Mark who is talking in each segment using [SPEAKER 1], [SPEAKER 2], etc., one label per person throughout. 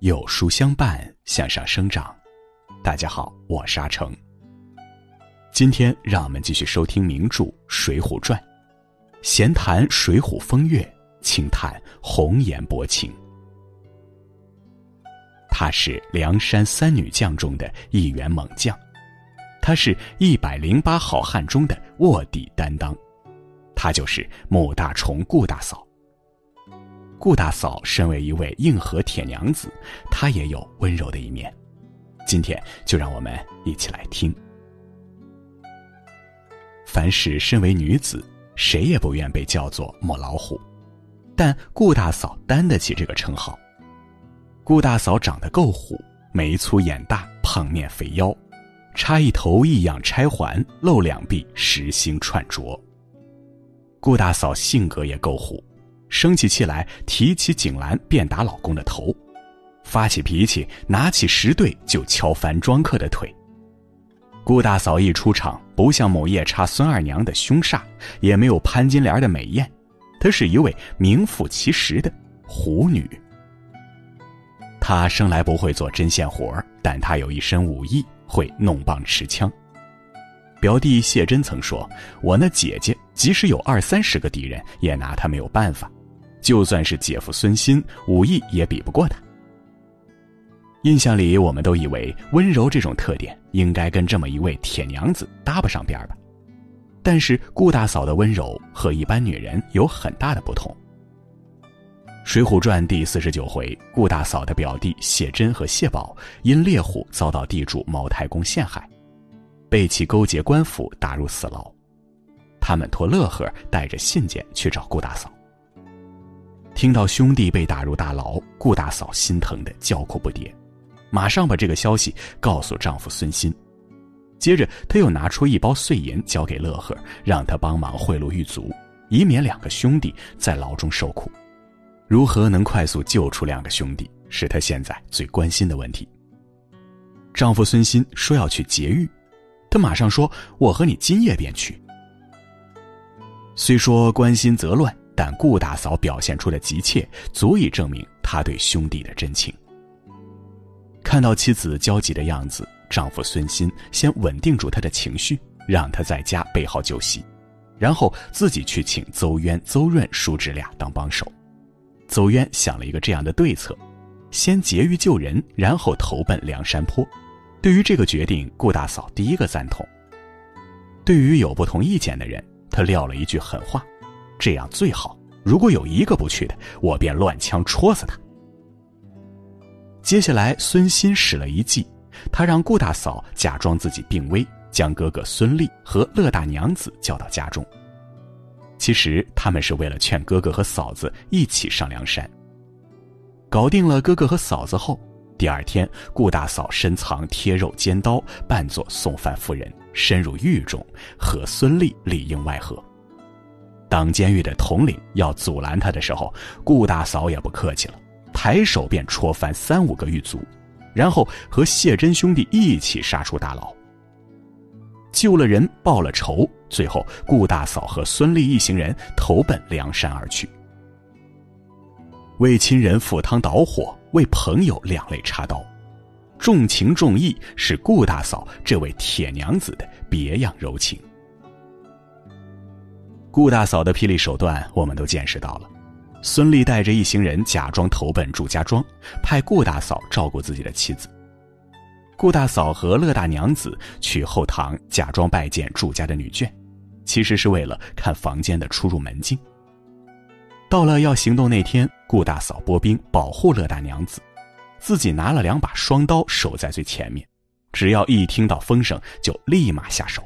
[SPEAKER 1] 有书相伴，向上生长。大家好，我是阿成。今天让我们继续收听名著《水浒传》，闲谈水浒风月，轻叹红颜薄情。他是梁山三女将中的一员猛将，他是一百零八好汉中的卧底担当，他就是穆大虫顾大嫂。顾大嫂身为一位硬核铁娘子，她也有温柔的一面。今天就让我们一起来听。凡是身为女子，谁也不愿被叫做母老虎，但顾大嫂担得起这个称号。顾大嫂长得够虎，眉粗眼大，胖面肥腰，插一头异样钗环，露两臂实心串镯。顾大嫂性格也够虎。生起气来，提起井栏便打老公的头；发起脾气，拿起石对就敲翻庄客的腿。顾大嫂一出场，不像某夜叉孙二娘的凶煞，也没有潘金莲的美艳，她是一位名副其实的虎女。她生来不会做针线活但她有一身武艺，会弄棒持枪。表弟谢珍曾说：“我那姐姐即使有二三十个敌人，也拿她没有办法。”就算是姐夫孙鑫，武艺也比不过他。印象里，我们都以为温柔这种特点应该跟这么一位铁娘子搭不上边儿吧。但是顾大嫂的温柔和一般女人有很大的不同。《水浒传》第四十九回，顾大嫂的表弟谢珍和谢宝因猎虎遭到地主毛太公陷害，被其勾结官府打入死牢。他们托乐呵带着信件去找顾大嫂。听到兄弟被打入大牢，顾大嫂心疼的叫苦不迭，马上把这个消息告诉丈夫孙鑫。接着，她又拿出一包碎银交给乐呵，让他帮忙贿赂狱卒，以免两个兄弟在牢中受苦。如何能快速救出两个兄弟，是她现在最关心的问题。丈夫孙鑫说要去劫狱，她马上说：“我和你今夜便去。”虽说关心则乱。但顾大嫂表现出的急切，足以证明她对兄弟的真情。看到妻子焦急的样子，丈夫孙鑫先稳定住她的情绪，让她在家备好酒席，然后自己去请邹渊、邹润叔侄俩当帮手。邹渊想了一个这样的对策：先劫狱救人，然后投奔梁山坡。对于这个决定，顾大嫂第一个赞同。对于有不同意见的人，他撂了一句狠话。这样最好。如果有一个不去的，我便乱枪戳死他。接下来，孙鑫使了一计，他让顾大嫂假装自己病危，将哥哥孙立和乐大娘子叫到家中。其实他们是为了劝哥哥和嫂子一起上梁山。搞定了哥哥和嫂子后，第二天，顾大嫂深藏贴肉尖刀，扮作送饭妇人，深入狱中，和孙立里应外合。当监狱的统领要阻拦他的时候，顾大嫂也不客气了，抬手便戳翻三五个狱卒，然后和谢真兄弟一起杀出大牢。救了人，报了仇，最后顾大嫂和孙俪一行人投奔梁山而去。为亲人赴汤蹈火，为朋友两肋插刀，重情重义是顾大嫂这位铁娘子的别样柔情。顾大嫂的霹雳手段，我们都见识到了。孙俪带着一行人假装投奔祝家庄，派顾大嫂照顾自己的妻子。顾大嫂和乐大娘子去后堂假装拜见祝家的女眷，其实是为了看房间的出入门径。到了要行动那天，顾大嫂拨兵保护乐大娘子，自己拿了两把双刀守在最前面，只要一听到风声，就立马下手。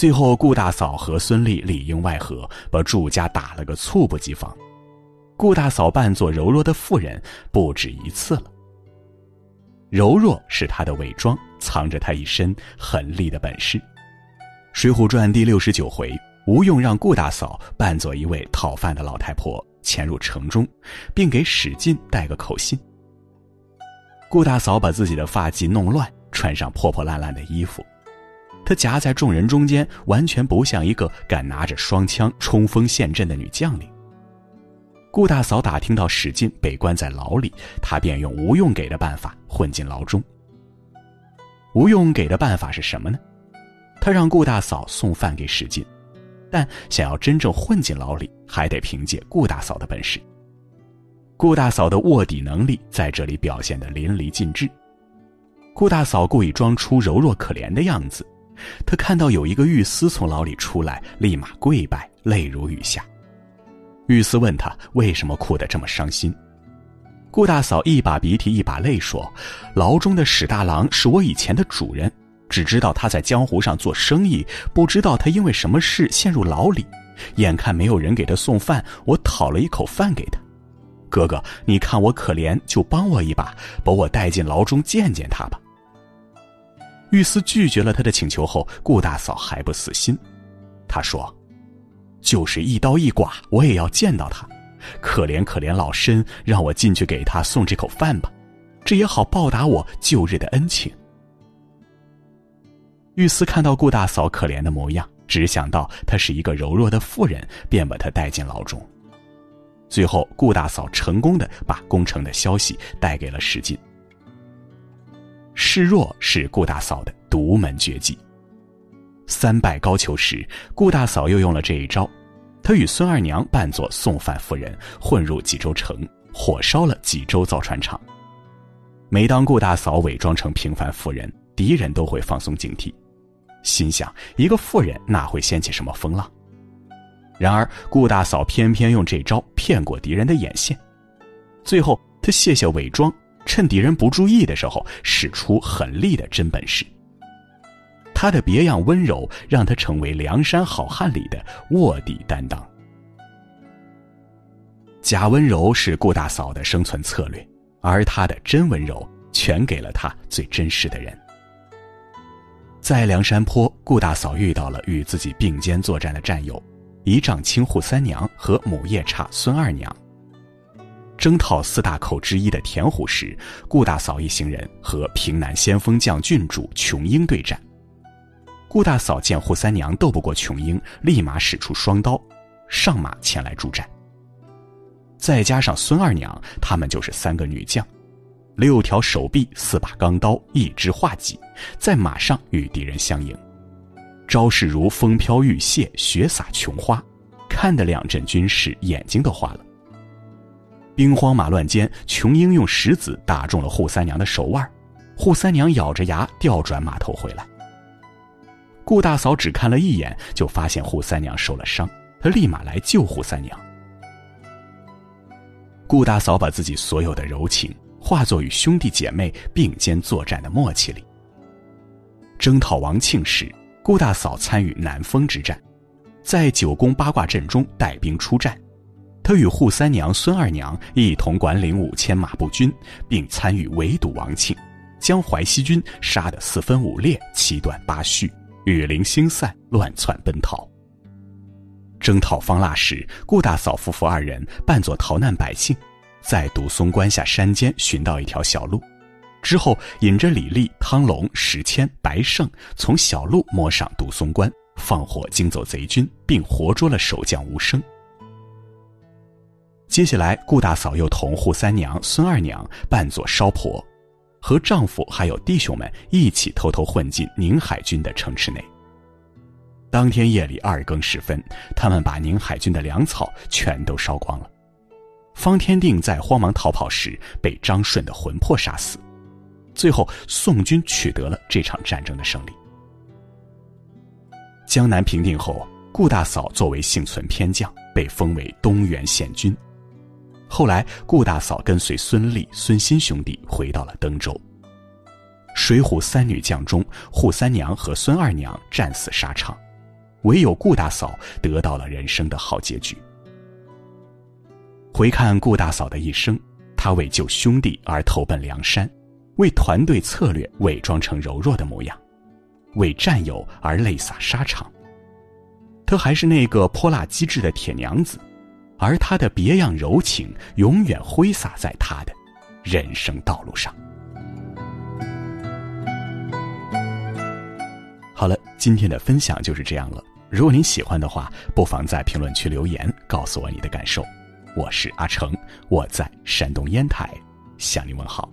[SPEAKER 1] 最后，顾大嫂和孙俪里应外合，把祝家打了个猝不及防。顾大嫂扮作柔弱的妇人不止一次了。柔弱是她的伪装，藏着她一身狠厉的本事。《水浒传》第六十九回，吴用让顾大嫂扮作一位讨饭的老太婆，潜入城中，并给史进带个口信。顾大嫂把自己的发髻弄乱，穿上破破烂烂的衣服。她夹在众人中间，完全不像一个敢拿着双枪冲锋陷阵的女将领。顾大嫂打听到史进被关在牢里，她便用吴用给的办法混进牢中。吴用给的办法是什么呢？他让顾大嫂送饭给史进，但想要真正混进牢里，还得凭借顾大嫂的本事。顾大嫂的卧底能力在这里表现得淋漓尽致。顾大嫂故意装出柔弱可怜的样子，他看到有一个狱司从牢里出来，立马跪拜，泪如雨下。狱司问他为什么哭得这么伤心，顾大嫂一把鼻涕一把泪说：“牢中的史大郎是我以前的主人，只知道他在江湖上做生意，不知道他因为什么事陷入牢里。眼看没有人给他送饭，我讨了一口饭给他。哥哥，你看我可怜，就帮我一把，把我带进牢中见见他吧。”狱司拒绝了他的请求后，顾大嫂还不死心，他说。就是一刀一剐，我也要见到他。可怜可怜老身，让我进去给他送这口饭吧，这也好报答我旧日的恩情。玉思看到顾大嫂可怜的模样，只想到她是一个柔弱的妇人，便把她带进牢中。最后，顾大嫂成功的把攻城的消息带给了史进。示弱是顾大嫂的独门绝技。三拜高俅时，顾大嫂又用了这一招，她与孙二娘扮作送饭妇人，混入济州城，火烧了济州造船厂。每当顾大嫂伪装成平凡妇人，敌人都会放松警惕，心想一个妇人哪会掀起什么风浪？然而顾大嫂偏偏用这招骗过敌人的眼线，最后她卸下伪装，趁敌人不注意的时候，使出狠厉的真本事。他的别样温柔，让他成为梁山好汉里的卧底担当。假温柔是顾大嫂的生存策略，而他的真温柔全给了他最真实的人。在梁山坡，顾大嫂遇到了与自己并肩作战的战友，一丈青扈三娘和母夜叉孙二娘。征讨四大寇之一的田虎时，顾大嫂一行人和平南先锋将郡主琼英对战。顾大嫂见扈三娘斗不过琼英，立马使出双刀，上马前来助战。再加上孙二娘，她们就是三个女将，六条手臂，四把钢刀，一支画戟，在马上与敌人相迎，招式如风飘玉屑，雪洒琼花，看得两阵军士眼睛都花了。兵荒马乱间，琼英用石子打中了扈三娘的手腕，扈三娘咬着牙调转马头回来。顾大嫂只看了一眼，就发现扈三娘受了伤，她立马来救扈三娘。顾大嫂把自己所有的柔情化作与兄弟姐妹并肩作战的默契里。征讨王庆时，顾大嫂参与南丰之战，在九宫八卦阵中带兵出战，他与扈三娘、孙二娘一同管领五千马步军，并参与围堵王庆，将淮西军杀得四分五裂、七断八续。雨零星散，乱窜奔逃。征讨方腊时，顾大嫂夫妇二人扮作逃难百姓，在独松关下山间寻到一条小路，之后引着李立、汤龙、石谦、白胜从小路摸上独松关，放火惊走贼军，并活捉了守将吴生。接下来，顾大嫂又同扈三娘、孙二娘扮作烧婆。和丈夫还有弟兄们一起偷偷混进宁海军的城池内。当天夜里二更时分，他们把宁海军的粮草全都烧光了。方天定在慌忙逃跑时被张顺的魂魄杀死。最后，宋军取得了这场战争的胜利。江南平定后，顾大嫂作为幸存偏将，被封为东原县君。后来，顾大嫂跟随孙立、孙新兄弟回到了登州。水浒三女将中，扈三娘和孙二娘战死沙场，唯有顾大嫂得到了人生的好结局。回看顾大嫂的一生，她为救兄弟而投奔梁山，为团队策略伪装成柔弱的模样，为战友而泪洒沙场。她还是那个泼辣机智的铁娘子。而他的别样柔情，永远挥洒在他的人生道路上。好了，今天的分享就是这样了。如果您喜欢的话，不妨在评论区留言，告诉我你的感受。我是阿成，我在山东烟台向您问好。